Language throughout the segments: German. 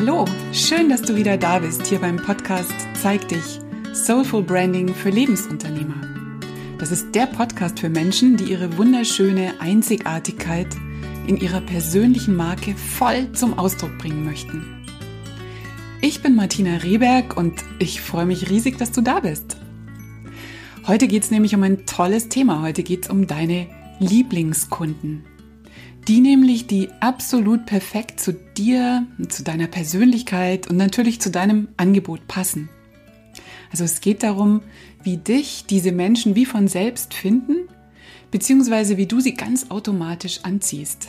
Hallo, schön, dass du wieder da bist hier beim Podcast Zeig dich, Soulful Branding für Lebensunternehmer. Das ist der Podcast für Menschen, die ihre wunderschöne Einzigartigkeit in ihrer persönlichen Marke voll zum Ausdruck bringen möchten. Ich bin Martina Rehberg und ich freue mich riesig, dass du da bist. Heute geht es nämlich um ein tolles Thema. Heute geht es um deine Lieblingskunden die nämlich, die absolut perfekt zu dir, zu deiner Persönlichkeit und natürlich zu deinem Angebot passen. Also es geht darum, wie dich diese Menschen wie von selbst finden, beziehungsweise wie du sie ganz automatisch anziehst.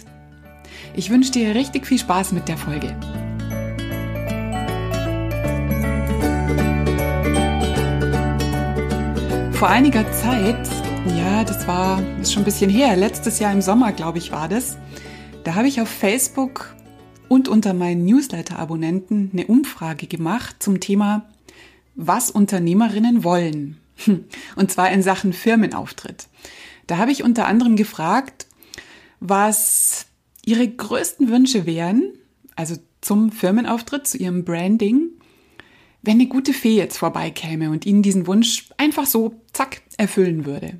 Ich wünsche dir richtig viel Spaß mit der Folge. Vor einiger Zeit ja, das war ist schon ein bisschen her. Letztes Jahr im Sommer, glaube ich, war das. Da habe ich auf Facebook und unter meinen Newsletter-Abonnenten eine Umfrage gemacht zum Thema, was Unternehmerinnen wollen. Und zwar in Sachen Firmenauftritt. Da habe ich unter anderem gefragt, was ihre größten Wünsche wären, also zum Firmenauftritt, zu ihrem Branding, wenn eine gute Fee jetzt vorbeikäme und ihnen diesen Wunsch einfach so, zack, erfüllen würde.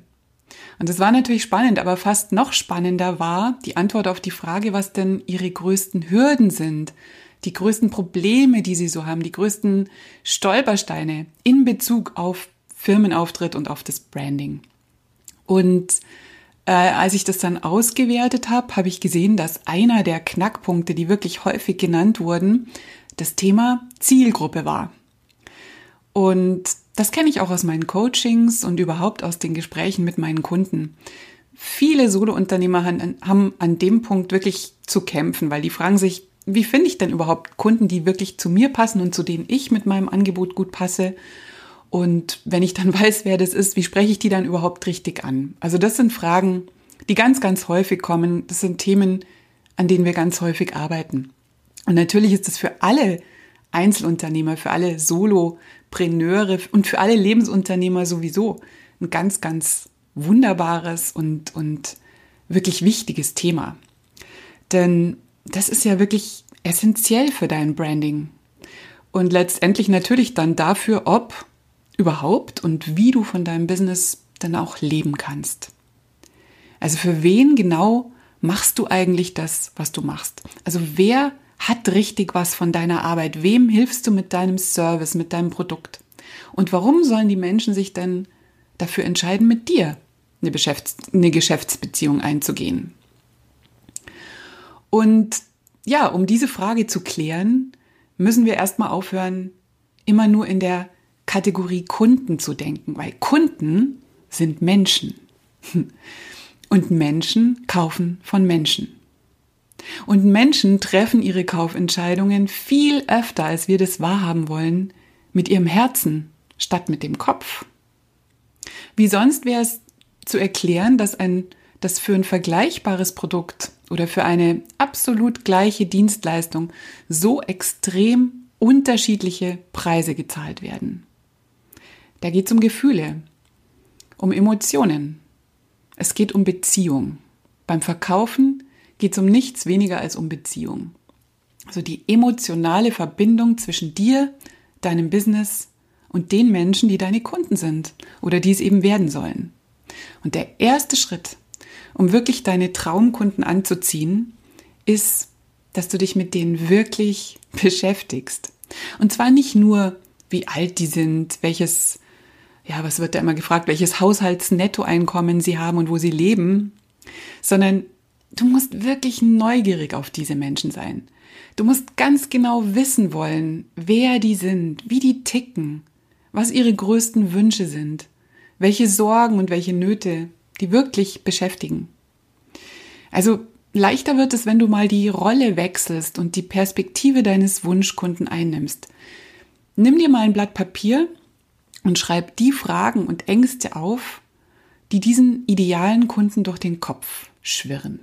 Und das war natürlich spannend, aber fast noch spannender war die Antwort auf die Frage, was denn ihre größten Hürden sind, die größten Probleme, die sie so haben, die größten Stolpersteine in Bezug auf Firmenauftritt und auf das Branding. Und äh, als ich das dann ausgewertet habe, habe ich gesehen, dass einer der Knackpunkte, die wirklich häufig genannt wurden, das Thema Zielgruppe war. Und das kenne ich auch aus meinen Coachings und überhaupt aus den Gesprächen mit meinen Kunden. Viele Solo-Unternehmer haben an dem Punkt wirklich zu kämpfen, weil die fragen sich, wie finde ich denn überhaupt Kunden, die wirklich zu mir passen und zu denen ich mit meinem Angebot gut passe? Und wenn ich dann weiß, wer das ist, wie spreche ich die dann überhaupt richtig an? Also das sind Fragen, die ganz, ganz häufig kommen. Das sind Themen, an denen wir ganz häufig arbeiten. Und natürlich ist es für alle Einzelunternehmer, für alle Solopreneure und für alle Lebensunternehmer sowieso ein ganz, ganz wunderbares und, und wirklich wichtiges Thema. Denn das ist ja wirklich essentiell für dein Branding. Und letztendlich natürlich dann dafür, ob überhaupt und wie du von deinem Business dann auch leben kannst. Also für wen genau machst du eigentlich das, was du machst? Also wer hat richtig was von deiner Arbeit? Wem hilfst du mit deinem Service, mit deinem Produkt? Und warum sollen die Menschen sich denn dafür entscheiden, mit dir eine, Geschäfts eine Geschäftsbeziehung einzugehen? Und ja, um diese Frage zu klären, müssen wir erstmal aufhören, immer nur in der Kategorie Kunden zu denken, weil Kunden sind Menschen. Und Menschen kaufen von Menschen. Und Menschen treffen ihre Kaufentscheidungen viel öfter, als wir das wahrhaben wollen, mit ihrem Herzen statt mit dem Kopf. Wie sonst wäre es zu erklären, dass ein, dass für ein vergleichbares Produkt oder für eine absolut gleiche Dienstleistung so extrem unterschiedliche Preise gezahlt werden. Da geht es um Gefühle, um Emotionen. Es geht um Beziehung. Beim Verkaufen geht es um nichts weniger als um Beziehung. Also die emotionale Verbindung zwischen dir, deinem Business und den Menschen, die deine Kunden sind oder die es eben werden sollen. Und der erste Schritt, um wirklich deine Traumkunden anzuziehen, ist, dass du dich mit denen wirklich beschäftigst. Und zwar nicht nur, wie alt die sind, welches, ja, was wird da immer gefragt, welches Haushaltsnettoeinkommen sie haben und wo sie leben, sondern Du musst wirklich neugierig auf diese Menschen sein. Du musst ganz genau wissen wollen, wer die sind, wie die ticken, was ihre größten Wünsche sind, welche Sorgen und welche Nöte die wirklich beschäftigen. Also leichter wird es, wenn du mal die Rolle wechselst und die Perspektive deines Wunschkunden einnimmst. Nimm dir mal ein Blatt Papier und schreib die Fragen und Ängste auf, die diesen idealen Kunden durch den Kopf schwirren.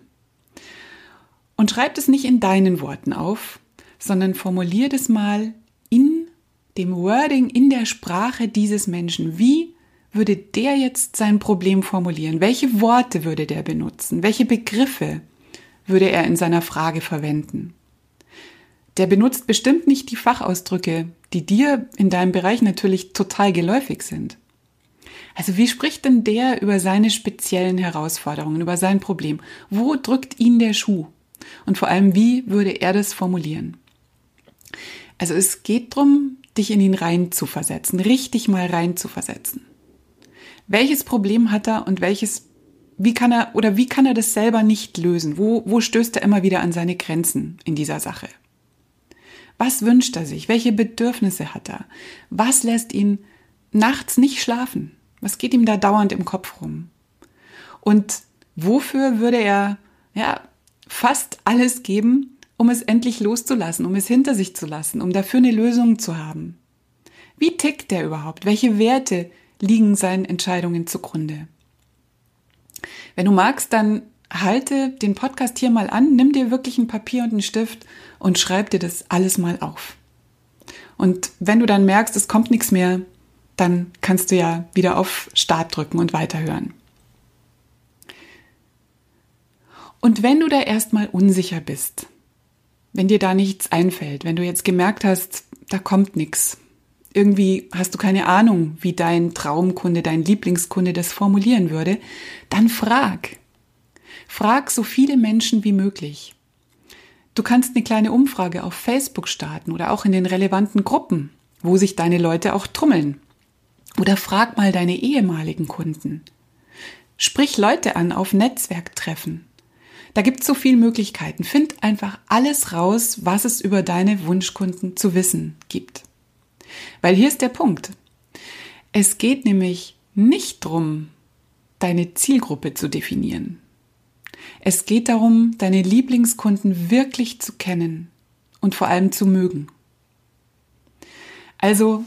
Und schreib es nicht in deinen Worten auf, sondern formulier das mal in dem Wording, in der Sprache dieses Menschen. Wie würde der jetzt sein Problem formulieren? Welche Worte würde der benutzen? Welche Begriffe würde er in seiner Frage verwenden? der benutzt bestimmt nicht die Fachausdrücke, die dir in deinem Bereich natürlich total geläufig sind. Also wie spricht denn der über seine speziellen Herausforderungen, über sein Problem? Wo drückt ihn der Schuh? Und vor allem, wie würde er das formulieren? Also es geht darum, dich in ihn rein zu versetzen, richtig mal rein zu versetzen. Welches Problem hat er und welches, wie kann er oder wie kann er das selber nicht lösen? Wo, wo stößt er immer wieder an seine Grenzen in dieser Sache? Was wünscht er sich? Welche Bedürfnisse hat er? Was lässt ihn nachts nicht schlafen? Was geht ihm da dauernd im Kopf rum? Und wofür würde er, ja, fast alles geben, um es endlich loszulassen, um es hinter sich zu lassen, um dafür eine Lösung zu haben? Wie tickt der überhaupt? Welche Werte liegen seinen Entscheidungen zugrunde? Wenn du magst, dann halte den Podcast hier mal an, nimm dir wirklich ein Papier und einen Stift und schreib dir das alles mal auf. Und wenn du dann merkst, es kommt nichts mehr, dann kannst du ja wieder auf Start drücken und weiterhören. Und wenn du da erstmal unsicher bist, wenn dir da nichts einfällt, wenn du jetzt gemerkt hast, da kommt nichts, irgendwie hast du keine Ahnung, wie dein Traumkunde, dein Lieblingskunde das formulieren würde, dann frag. Frag so viele Menschen wie möglich. Du kannst eine kleine Umfrage auf Facebook starten oder auch in den relevanten Gruppen, wo sich deine Leute auch trummeln. Oder frag mal deine ehemaligen Kunden. Sprich Leute an auf Netzwerktreffen. Da gibt es so viele Möglichkeiten. Find einfach alles raus, was es über deine Wunschkunden zu wissen gibt. Weil hier ist der Punkt. Es geht nämlich nicht darum, deine Zielgruppe zu definieren. Es geht darum, deine Lieblingskunden wirklich zu kennen und vor allem zu mögen. Also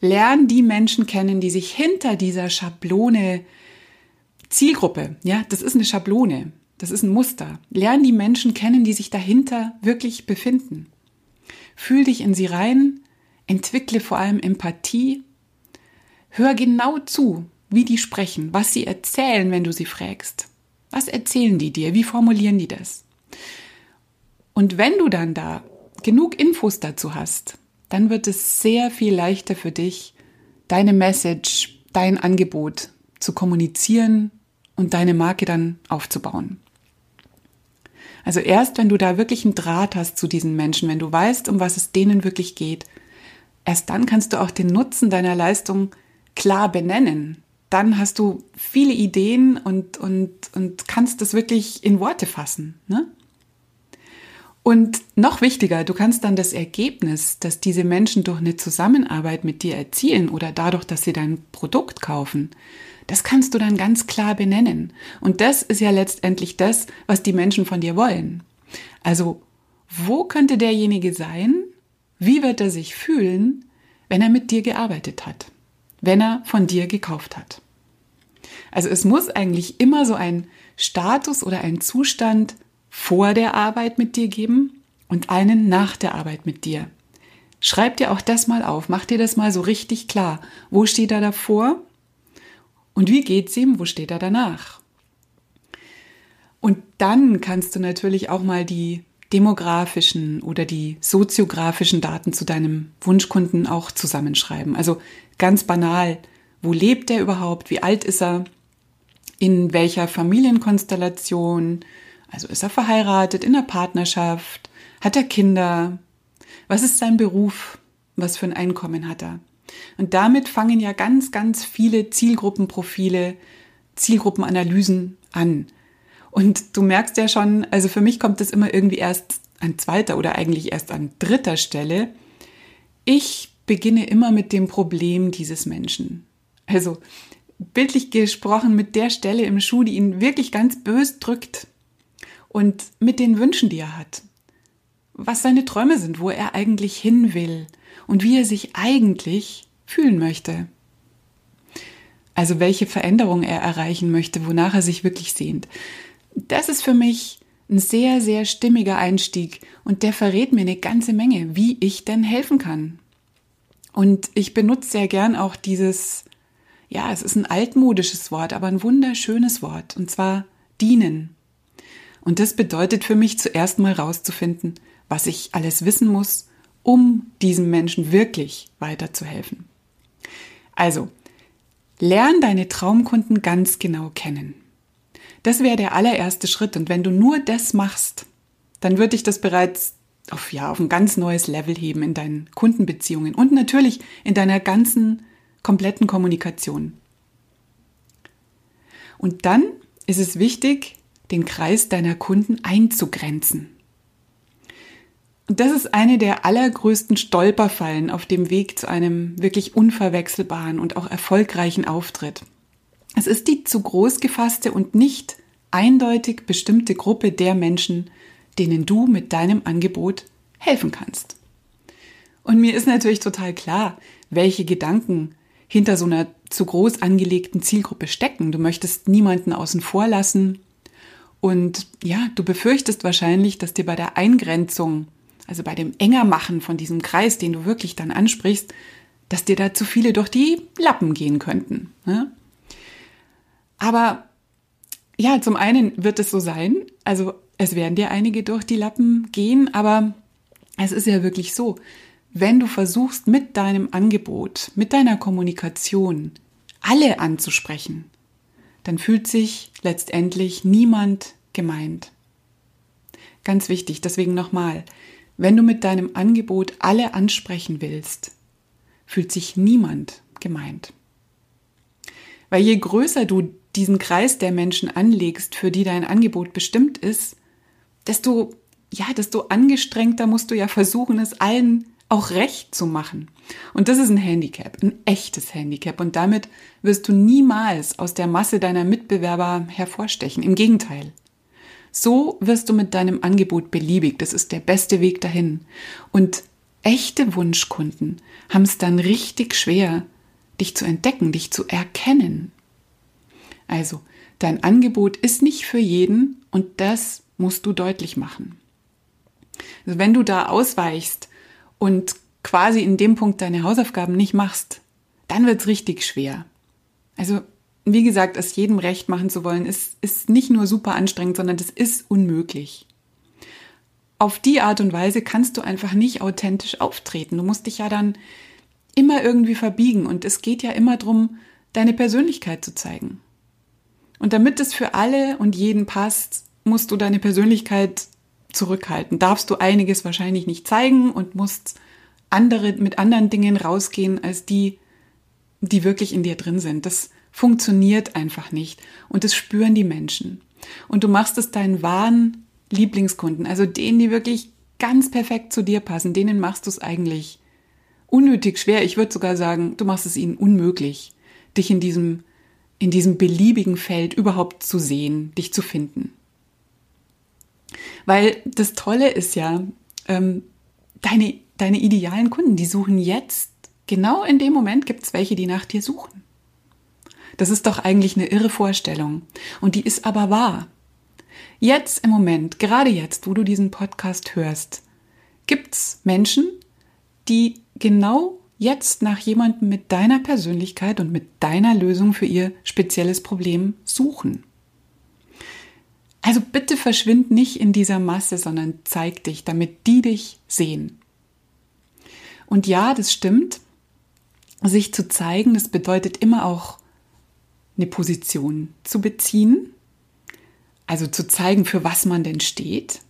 lern die Menschen kennen, die sich hinter dieser Schablone Zielgruppe, ja, das ist eine Schablone, das ist ein Muster. Lern die Menschen kennen, die sich dahinter wirklich befinden. Fühl dich in sie rein, entwickle vor allem Empathie, hör genau zu, wie die sprechen, was sie erzählen, wenn du sie fragst. Was erzählen die dir? Wie formulieren die das? Und wenn du dann da genug Infos dazu hast, dann wird es sehr viel leichter für dich, deine Message, dein Angebot zu kommunizieren und deine Marke dann aufzubauen. Also erst wenn du da wirklich einen Draht hast zu diesen Menschen, wenn du weißt, um was es denen wirklich geht, erst dann kannst du auch den Nutzen deiner Leistung klar benennen dann hast du viele Ideen und, und, und kannst das wirklich in Worte fassen. Ne? Und noch wichtiger, du kannst dann das Ergebnis, das diese Menschen durch eine Zusammenarbeit mit dir erzielen oder dadurch, dass sie dein Produkt kaufen, das kannst du dann ganz klar benennen. Und das ist ja letztendlich das, was die Menschen von dir wollen. Also, wo könnte derjenige sein? Wie wird er sich fühlen, wenn er mit dir gearbeitet hat? wenn er von dir gekauft hat. Also es muss eigentlich immer so ein Status oder ein Zustand vor der Arbeit mit dir geben und einen nach der Arbeit mit dir. Schreib dir auch das mal auf, mach dir das mal so richtig klar. Wo steht er davor? Und wie geht's ihm? Wo steht er danach? Und dann kannst du natürlich auch mal die demografischen oder die soziografischen Daten zu deinem Wunschkunden auch zusammenschreiben. Also ganz banal, wo lebt er überhaupt? Wie alt ist er? In welcher Familienkonstellation? Also ist er verheiratet, in der Partnerschaft? Hat er Kinder? Was ist sein Beruf? Was für ein Einkommen hat er? Und damit fangen ja ganz, ganz viele Zielgruppenprofile, Zielgruppenanalysen an. Und du merkst ja schon, also für mich kommt das immer irgendwie erst an zweiter oder eigentlich erst an dritter Stelle. Ich beginne immer mit dem Problem dieses Menschen. Also bildlich gesprochen mit der Stelle im Schuh, die ihn wirklich ganz bös drückt und mit den Wünschen, die er hat. Was seine Träume sind, wo er eigentlich hin will und wie er sich eigentlich fühlen möchte. Also welche Veränderung er erreichen möchte, wonach er sich wirklich sehnt das ist für mich ein sehr, sehr stimmiger Einstieg und der verrät mir eine ganze Menge, wie ich denn helfen kann. Und ich benutze sehr gern auch dieses, ja, es ist ein altmodisches Wort, aber ein wunderschönes Wort, und zwar dienen. Und das bedeutet für mich zuerst mal rauszufinden, was ich alles wissen muss, um diesem Menschen wirklich weiterzuhelfen. Also, lern deine Traumkunden ganz genau kennen. Das wäre der allererste Schritt. Und wenn du nur das machst, dann würde ich das bereits auf, ja, auf ein ganz neues Level heben in deinen Kundenbeziehungen und natürlich in deiner ganzen kompletten Kommunikation. Und dann ist es wichtig, den Kreis deiner Kunden einzugrenzen. Und das ist eine der allergrößten Stolperfallen auf dem Weg zu einem wirklich unverwechselbaren und auch erfolgreichen Auftritt. Es ist die zu groß gefasste und nicht eindeutig bestimmte Gruppe der Menschen, denen du mit deinem Angebot helfen kannst. Und mir ist natürlich total klar, welche Gedanken hinter so einer zu groß angelegten Zielgruppe stecken. Du möchtest niemanden außen vor lassen. Und ja, du befürchtest wahrscheinlich, dass dir bei der Eingrenzung, also bei dem Engermachen von diesem Kreis, den du wirklich dann ansprichst, dass dir da zu viele durch die Lappen gehen könnten. Ne? Aber ja, zum einen wird es so sein, also es werden dir einige durch die Lappen gehen, aber es ist ja wirklich so, wenn du versuchst mit deinem Angebot, mit deiner Kommunikation alle anzusprechen, dann fühlt sich letztendlich niemand gemeint. Ganz wichtig, deswegen nochmal, wenn du mit deinem Angebot alle ansprechen willst, fühlt sich niemand gemeint. Weil je größer du diesen Kreis der Menschen anlegst, für die dein Angebot bestimmt ist, desto, ja, desto angestrengter musst du ja versuchen, es allen auch recht zu machen. Und das ist ein Handicap, ein echtes Handicap. Und damit wirst du niemals aus der Masse deiner Mitbewerber hervorstechen. Im Gegenteil. So wirst du mit deinem Angebot beliebig. Das ist der beste Weg dahin. Und echte Wunschkunden haben es dann richtig schwer, dich zu entdecken, dich zu erkennen. Also, dein Angebot ist nicht für jeden und das musst du deutlich machen. Also wenn du da ausweichst und quasi in dem Punkt deine Hausaufgaben nicht machst, dann wird's richtig schwer. Also, wie gesagt, es jedem recht machen zu wollen, ist, ist nicht nur super anstrengend, sondern das ist unmöglich. Auf die Art und Weise kannst du einfach nicht authentisch auftreten. Du musst dich ja dann immer irgendwie verbiegen und es geht ja immer darum, deine Persönlichkeit zu zeigen. Und damit es für alle und jeden passt, musst du deine Persönlichkeit zurückhalten. Darfst du einiges wahrscheinlich nicht zeigen und musst andere, mit anderen Dingen rausgehen als die, die wirklich in dir drin sind. Das funktioniert einfach nicht. Und das spüren die Menschen. Und du machst es deinen wahren Lieblingskunden, also denen, die wirklich ganz perfekt zu dir passen, denen machst du es eigentlich unnötig schwer. Ich würde sogar sagen, du machst es ihnen unmöglich, dich in diesem, in diesem beliebigen Feld überhaupt zu sehen, dich zu finden. Weil das Tolle ist ja, ähm, deine, deine idealen Kunden, die suchen jetzt, genau in dem Moment gibt es welche, die nach dir suchen. Das ist doch eigentlich eine irre Vorstellung. Und die ist aber wahr. Jetzt im Moment, gerade jetzt, wo du diesen Podcast hörst, gibt's Menschen, die genau jetzt nach jemandem mit deiner Persönlichkeit und mit deiner Lösung für ihr spezielles Problem suchen. Also bitte verschwind nicht in dieser Masse, sondern zeig dich, damit die dich sehen. Und ja, das stimmt. Sich zu zeigen, das bedeutet immer auch eine Position zu beziehen. Also zu zeigen, für was man denn steht.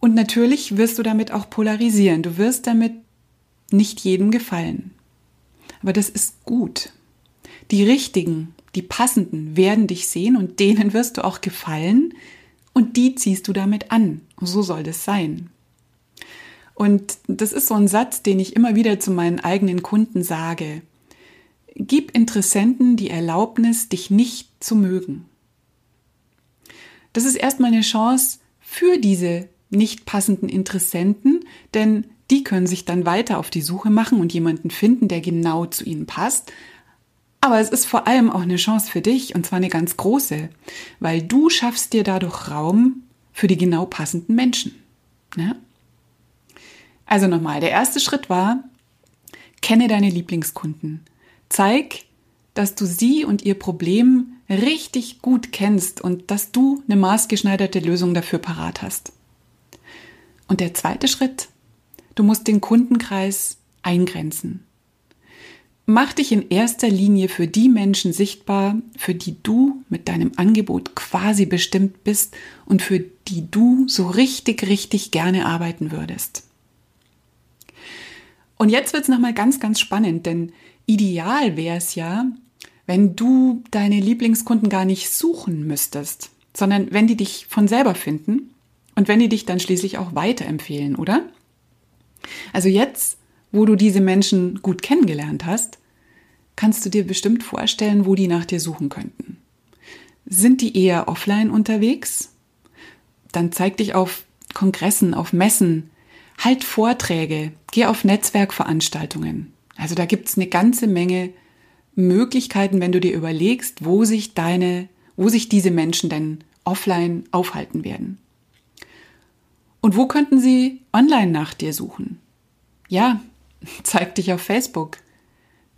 Und natürlich wirst du damit auch polarisieren. Du wirst damit nicht jedem gefallen. Aber das ist gut. Die richtigen die passenden werden dich sehen und denen wirst du auch gefallen und die ziehst du damit an. So soll das sein. Und das ist so ein Satz, den ich immer wieder zu meinen eigenen Kunden sage. Gib Interessenten die Erlaubnis, dich nicht zu mögen. Das ist erstmal eine Chance für diese nicht passenden Interessenten, denn die können sich dann weiter auf die Suche machen und jemanden finden, der genau zu ihnen passt, aber es ist vor allem auch eine Chance für dich und zwar eine ganz große, weil du schaffst dir dadurch Raum für die genau passenden Menschen. Ne? Also nochmal, der erste Schritt war, kenne deine Lieblingskunden. Zeig, dass du sie und ihr Problem richtig gut kennst und dass du eine maßgeschneiderte Lösung dafür parat hast. Und der zweite Schritt, du musst den Kundenkreis eingrenzen. Mach dich in erster Linie für die Menschen sichtbar, für die du mit deinem Angebot quasi bestimmt bist und für die du so richtig, richtig gerne arbeiten würdest. Und jetzt wird es nochmal ganz, ganz spannend, denn ideal wäre es ja, wenn du deine Lieblingskunden gar nicht suchen müsstest, sondern wenn die dich von selber finden und wenn die dich dann schließlich auch weiterempfehlen, oder? Also jetzt, wo du diese Menschen gut kennengelernt hast, kannst du dir bestimmt vorstellen, wo die nach dir suchen könnten. Sind die eher offline unterwegs? Dann zeig dich auf Kongressen, auf Messen, halt Vorträge, geh auf Netzwerkveranstaltungen. Also da gibt's eine ganze Menge Möglichkeiten, wenn du dir überlegst, wo sich deine, wo sich diese Menschen denn offline aufhalten werden. Und wo könnten sie online nach dir suchen? Ja, zeig dich auf Facebook,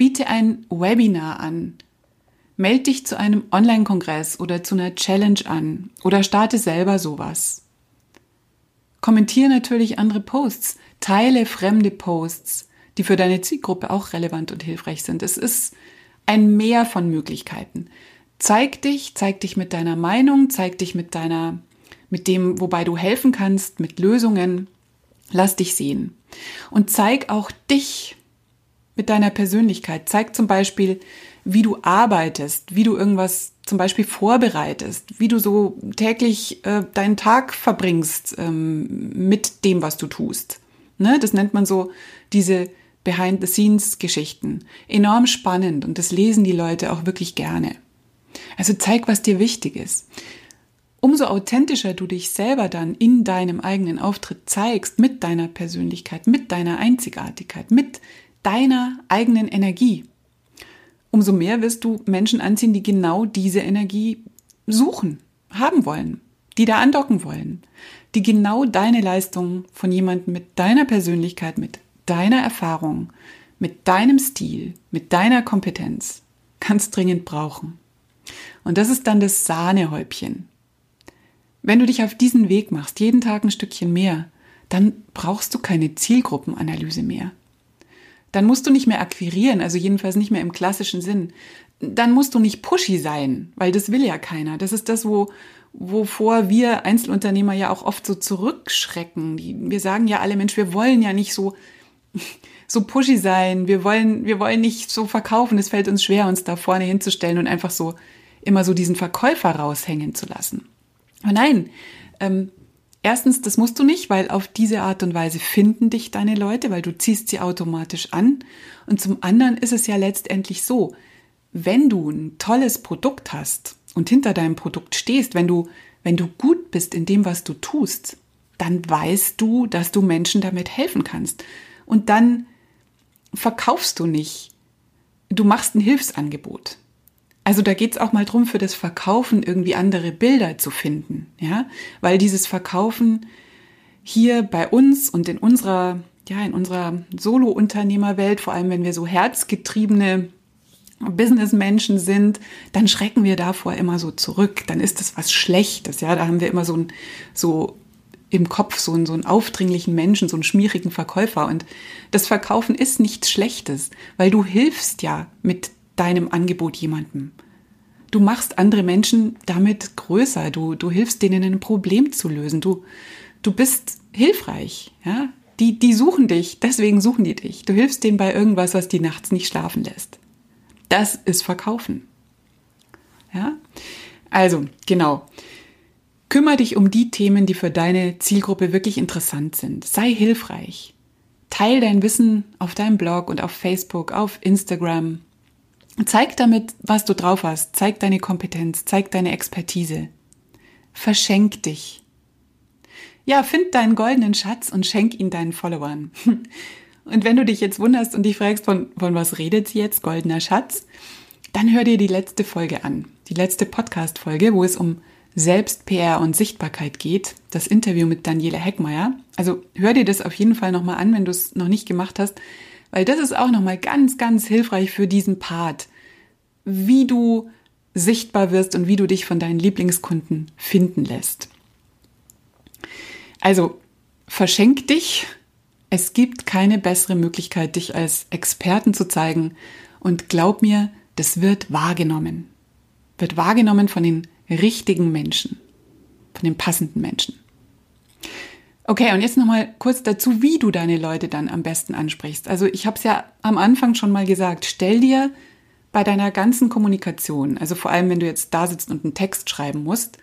Biete ein Webinar an. Meld dich zu einem Online-Kongress oder zu einer Challenge an oder starte selber sowas. Kommentiere natürlich andere Posts, teile fremde Posts, die für deine Zielgruppe auch relevant und hilfreich sind. Es ist ein Mehr von Möglichkeiten. Zeig dich, zeig dich mit deiner Meinung, zeig dich mit deiner, mit dem, wobei du helfen kannst, mit Lösungen. Lass dich sehen. Und zeig auch dich mit deiner Persönlichkeit. Zeig zum Beispiel, wie du arbeitest, wie du irgendwas zum Beispiel vorbereitest, wie du so täglich äh, deinen Tag verbringst ähm, mit dem, was du tust. Ne? Das nennt man so diese Behind-the-Scenes-Geschichten. Enorm spannend und das lesen die Leute auch wirklich gerne. Also zeig, was dir wichtig ist. Umso authentischer du dich selber dann in deinem eigenen Auftritt zeigst, mit deiner Persönlichkeit, mit deiner Einzigartigkeit, mit deiner eigenen Energie. Umso mehr wirst du Menschen anziehen, die genau diese Energie suchen, haben wollen, die da andocken wollen, die genau deine Leistung von jemandem mit deiner Persönlichkeit, mit deiner Erfahrung, mit deinem Stil, mit deiner Kompetenz ganz dringend brauchen. Und das ist dann das Sahnehäubchen. Wenn du dich auf diesen Weg machst, jeden Tag ein Stückchen mehr, dann brauchst du keine Zielgruppenanalyse mehr. Dann musst du nicht mehr akquirieren, also jedenfalls nicht mehr im klassischen Sinn. Dann musst du nicht pushy sein, weil das will ja keiner. Das ist das, wo, wovor wir Einzelunternehmer ja auch oft so zurückschrecken. Wir sagen ja alle, Mensch, wir wollen ja nicht so, so pushy sein. Wir wollen, wir wollen nicht so verkaufen. Es fällt uns schwer, uns da vorne hinzustellen und einfach so immer so diesen Verkäufer raushängen zu lassen. Aber nein, ähm, Erstens, das musst du nicht, weil auf diese Art und Weise finden dich deine Leute, weil du ziehst sie automatisch an. Und zum anderen ist es ja letztendlich so, wenn du ein tolles Produkt hast und hinter deinem Produkt stehst, wenn du, wenn du gut bist in dem, was du tust, dann weißt du, dass du Menschen damit helfen kannst. Und dann verkaufst du nicht. Du machst ein Hilfsangebot. Also da geht's auch mal drum, für das Verkaufen irgendwie andere Bilder zu finden, ja, weil dieses Verkaufen hier bei uns und in unserer, ja, in unserer Solo-Unternehmerwelt, vor allem wenn wir so herzgetriebene Businessmenschen sind, dann schrecken wir davor immer so zurück. Dann ist das was Schlechtes, ja. Da haben wir immer so ein, so im Kopf so einen, so einen aufdringlichen Menschen, so einen schmierigen Verkäufer. Und das Verkaufen ist nichts Schlechtes, weil du hilfst ja mit deinem Angebot jemandem. Du machst andere Menschen damit größer. Du, du hilfst denen ein Problem zu lösen. Du, du bist hilfreich. Ja? Die, die suchen dich, deswegen suchen die dich. Du hilfst denen bei irgendwas, was die nachts nicht schlafen lässt. Das ist Verkaufen. Ja? Also, genau. Kümmer dich um die Themen, die für deine Zielgruppe wirklich interessant sind. Sei hilfreich. Teil dein Wissen auf deinem Blog und auf Facebook, auf Instagram, Zeig damit, was du drauf hast. Zeig deine Kompetenz, zeig deine Expertise. Verschenk dich. Ja, find deinen goldenen Schatz und schenk ihn deinen Followern. Und wenn du dich jetzt wunderst und dich fragst, von, von was redet sie jetzt, goldener Schatz, dann hör dir die letzte Folge an. Die letzte Podcast-Folge, wo es um Selbst-PR und Sichtbarkeit geht. Das Interview mit Daniela Heckmeier. Also hör dir das auf jeden Fall nochmal an, wenn du es noch nicht gemacht hast weil das ist auch nochmal ganz, ganz hilfreich für diesen Part, wie du sichtbar wirst und wie du dich von deinen Lieblingskunden finden lässt. Also verschenk dich. Es gibt keine bessere Möglichkeit, dich als Experten zu zeigen. Und glaub mir, das wird wahrgenommen. Wird wahrgenommen von den richtigen Menschen. Von den passenden Menschen. Okay, und jetzt nochmal kurz dazu, wie du deine Leute dann am besten ansprichst. Also ich habe es ja am Anfang schon mal gesagt, stell dir bei deiner ganzen Kommunikation, also vor allem wenn du jetzt da sitzt und einen Text schreiben musst,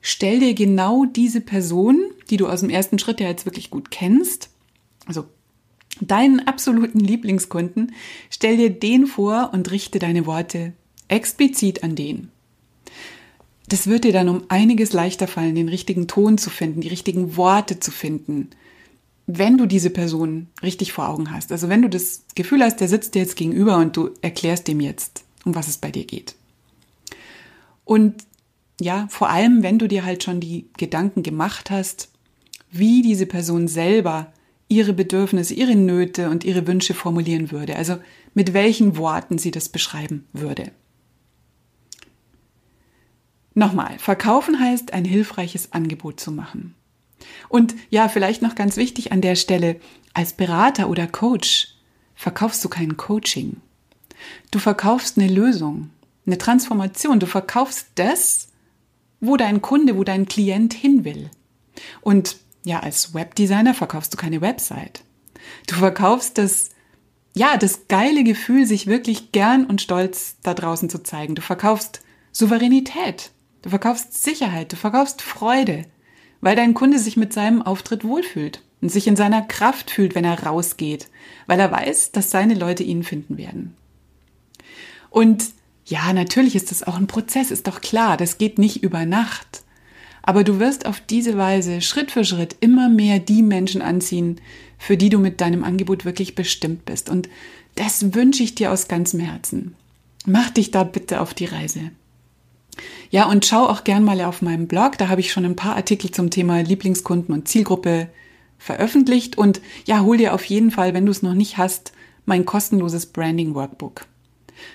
stell dir genau diese Person, die du aus dem ersten Schritt ja jetzt wirklich gut kennst, also deinen absoluten Lieblingskunden, stell dir den vor und richte deine Worte explizit an den. Das wird dir dann um einiges leichter fallen, den richtigen Ton zu finden, die richtigen Worte zu finden, wenn du diese Person richtig vor Augen hast. Also wenn du das Gefühl hast, der sitzt dir jetzt gegenüber und du erklärst dem jetzt, um was es bei dir geht. Und ja, vor allem, wenn du dir halt schon die Gedanken gemacht hast, wie diese Person selber ihre Bedürfnisse, ihre Nöte und ihre Wünsche formulieren würde. Also mit welchen Worten sie das beschreiben würde. Nochmal, verkaufen heißt, ein hilfreiches Angebot zu machen. Und ja, vielleicht noch ganz wichtig an der Stelle, als Berater oder Coach verkaufst du kein Coaching. Du verkaufst eine Lösung, eine Transformation. Du verkaufst das, wo dein Kunde, wo dein Klient hin will. Und ja, als Webdesigner verkaufst du keine Website. Du verkaufst das, ja, das geile Gefühl, sich wirklich gern und stolz da draußen zu zeigen. Du verkaufst Souveränität. Du verkaufst Sicherheit. Du verkaufst Freude, weil dein Kunde sich mit seinem Auftritt wohlfühlt und sich in seiner Kraft fühlt, wenn er rausgeht, weil er weiß, dass seine Leute ihn finden werden. Und ja, natürlich ist das auch ein Prozess, ist doch klar, das geht nicht über Nacht. Aber du wirst auf diese Weise Schritt für Schritt immer mehr die Menschen anziehen, für die du mit deinem Angebot wirklich bestimmt bist. Und das wünsche ich dir aus ganzem Herzen. Mach dich da bitte auf die Reise. Ja, und schau auch gern mal auf meinem Blog. Da habe ich schon ein paar Artikel zum Thema Lieblingskunden und Zielgruppe veröffentlicht. Und ja, hol dir auf jeden Fall, wenn du es noch nicht hast, mein kostenloses Branding Workbook.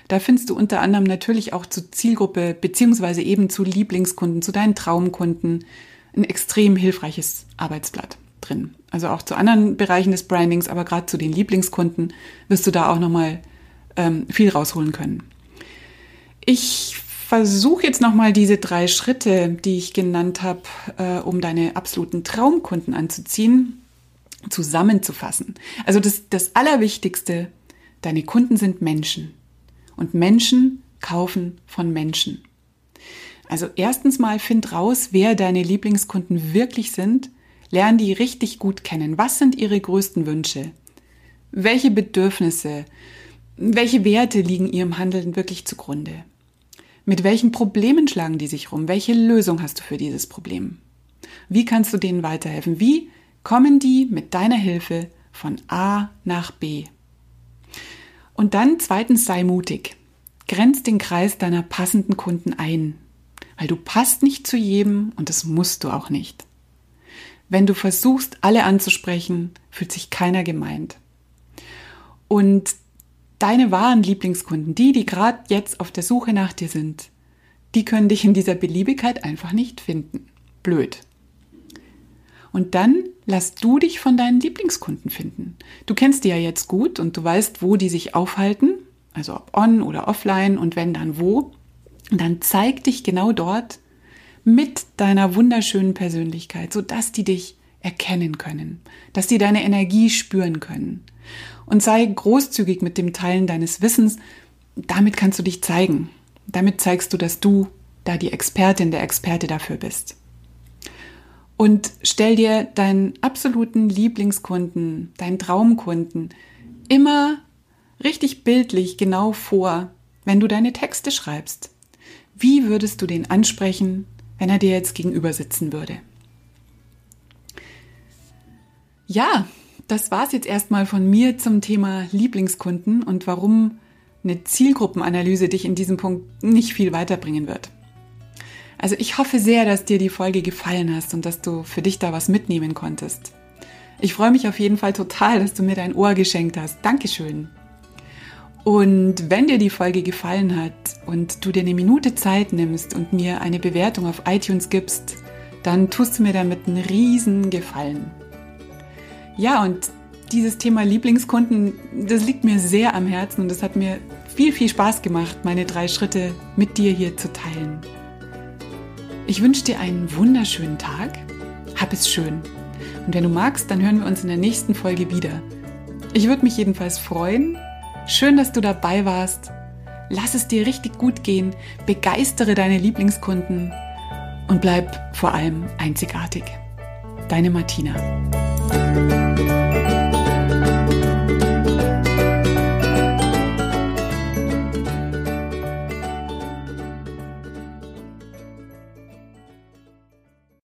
Da findest du unter anderem natürlich auch zur Zielgruppe beziehungsweise eben zu Lieblingskunden, zu deinen Traumkunden ein extrem hilfreiches Arbeitsblatt drin. Also auch zu anderen Bereichen des Brandings, aber gerade zu den Lieblingskunden wirst du da auch nochmal ähm, viel rausholen können. Ich versuche jetzt nochmal diese drei Schritte, die ich genannt habe, äh, um deine absoluten Traumkunden anzuziehen, zusammenzufassen. Also das, das Allerwichtigste, deine Kunden sind Menschen. Und Menschen kaufen von Menschen. Also erstens mal find raus, wer deine Lieblingskunden wirklich sind. Lern die richtig gut kennen. Was sind ihre größten Wünsche? Welche Bedürfnisse, welche Werte liegen ihrem Handeln wirklich zugrunde? Mit welchen Problemen schlagen die sich rum? Welche Lösung hast du für dieses Problem? Wie kannst du denen weiterhelfen? Wie kommen die mit deiner Hilfe von A nach B? Und dann zweitens sei mutig. Grenz den Kreis deiner passenden Kunden ein, weil du passt nicht zu jedem und das musst du auch nicht. Wenn du versuchst, alle anzusprechen, fühlt sich keiner gemeint. Und deine wahren Lieblingskunden, die, die gerade jetzt auf der Suche nach dir sind, die können dich in dieser Beliebigkeit einfach nicht finden. Blöd. Und dann lass du dich von deinen Lieblingskunden finden. Du kennst die ja jetzt gut und du weißt, wo die sich aufhalten, also ob on oder offline und wenn dann wo. Und dann zeig dich genau dort mit deiner wunderschönen Persönlichkeit, sodass die dich erkennen können, dass die deine Energie spüren können. Und sei großzügig mit dem Teilen deines Wissens. Damit kannst du dich zeigen. Damit zeigst du, dass du da die Expertin, der Experte dafür bist und stell dir deinen absoluten Lieblingskunden, deinen Traumkunden immer richtig bildlich genau vor, wenn du deine Texte schreibst. Wie würdest du den ansprechen, wenn er dir jetzt gegenüber sitzen würde? Ja, das war's jetzt erstmal von mir zum Thema Lieblingskunden und warum eine Zielgruppenanalyse dich in diesem Punkt nicht viel weiterbringen wird. Also ich hoffe sehr, dass dir die Folge gefallen hast und dass du für dich da was mitnehmen konntest. Ich freue mich auf jeden Fall total, dass du mir dein Ohr geschenkt hast. Dankeschön. Und wenn dir die Folge gefallen hat und du dir eine Minute Zeit nimmst und mir eine Bewertung auf iTunes gibst, dann tust du mir damit einen riesen Gefallen. Ja, und dieses Thema Lieblingskunden, das liegt mir sehr am Herzen und es hat mir viel, viel Spaß gemacht, meine drei Schritte mit dir hier zu teilen. Ich wünsche dir einen wunderschönen Tag. Hab es schön. Und wenn du magst, dann hören wir uns in der nächsten Folge wieder. Ich würde mich jedenfalls freuen. Schön, dass du dabei warst. Lass es dir richtig gut gehen. Begeistere deine Lieblingskunden und bleib vor allem einzigartig. Deine Martina.